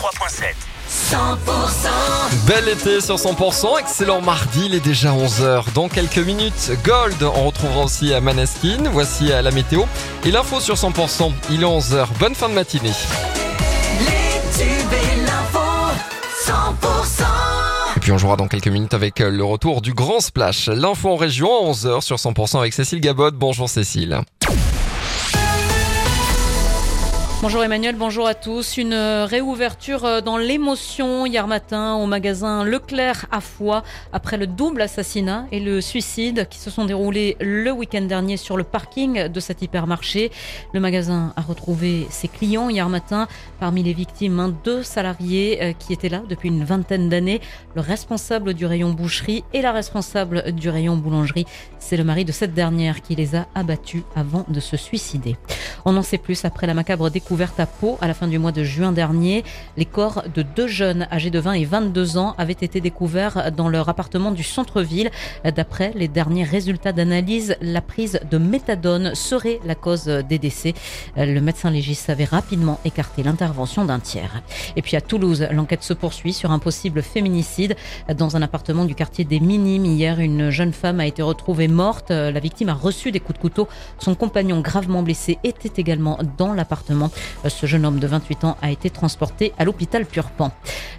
103.7. 100% Bel été sur 100%, excellent mardi, il est déjà 11h. Dans quelques minutes, Gold, on retrouvera aussi à Maneskin, voici à la météo. Et l'info sur 100%, il est 11h, bonne fin de matinée. Les tubes et l'info 100% Et puis on jouera dans quelques minutes avec le retour du Grand Splash. L'info en région à 11h sur 100% avec Cécile Gabot. Bonjour Cécile. Bonjour Emmanuel, bonjour à tous. Une réouverture dans l'émotion hier matin au magasin Leclerc à Foix après le double assassinat et le suicide qui se sont déroulés le week-end dernier sur le parking de cet hypermarché. Le magasin a retrouvé ses clients hier matin. Parmi les victimes, deux salariés euh, qui étaient là depuis une vingtaine d'années. Le responsable du rayon boucherie et la responsable du rayon boulangerie. C'est le mari de cette dernière qui les a abattus avant de se suicider. On en sait plus après la macabre découverte à Pau à la fin du mois de juin dernier. Les corps de deux jeunes âgés de 20 et 22 ans avaient été découverts dans leur appartement du centre-ville. D'après les derniers résultats d'analyse, la prise de méthadone serait la cause des décès. Le médecin légiste avait rapidement écarté l'intervention d'un tiers. Et puis à Toulouse, l'enquête se poursuit sur un possible féminicide dans un appartement du quartier des Minimes. Hier, une jeune femme a été retrouvée morte. La victime a reçu des coups de couteau. Son compagnon gravement blessé était également dans l'appartement. Ce jeune homme de 28 ans a été transporté à l'hôpital Purpan.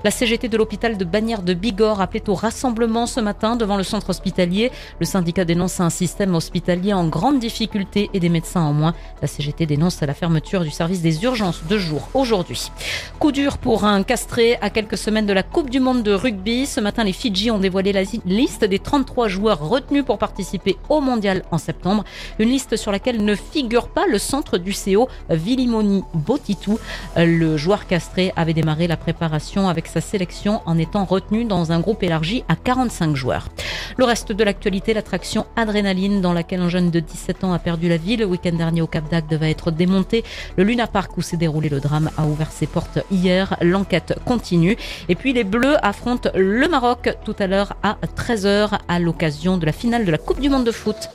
La CGT de l'hôpital de Bagnères de Bigorre appelait au rassemblement ce matin devant le centre hospitalier. Le syndicat dénonce un système hospitalier en grande difficulté et des médecins en moins. La CGT dénonce la fermeture du service des urgences de jour aujourd'hui. Coup dur pour un castré à quelques semaines de la Coupe du Monde de rugby. Ce matin, les Fidji ont dévoilé la liste des 33 joueurs retenus pour participer au mondial en septembre. Une liste sur laquelle ne figure pas le centre du CO Vilimoni Botitou. Le joueur castré avait démarré la préparation avec sa sélection en étant retenu dans un groupe élargi à 45 joueurs. Le reste de l'actualité, l'attraction Adrénaline dans laquelle un jeune de 17 ans a perdu la vie le week-end dernier au Cap d'Agde va être démonté. Le Luna Park où s'est déroulé le drame a ouvert ses portes hier. L'enquête continue. Et puis les Bleus affrontent le Maroc tout à l'heure à 13h à l'occasion de la finale de la Coupe du Monde de foot.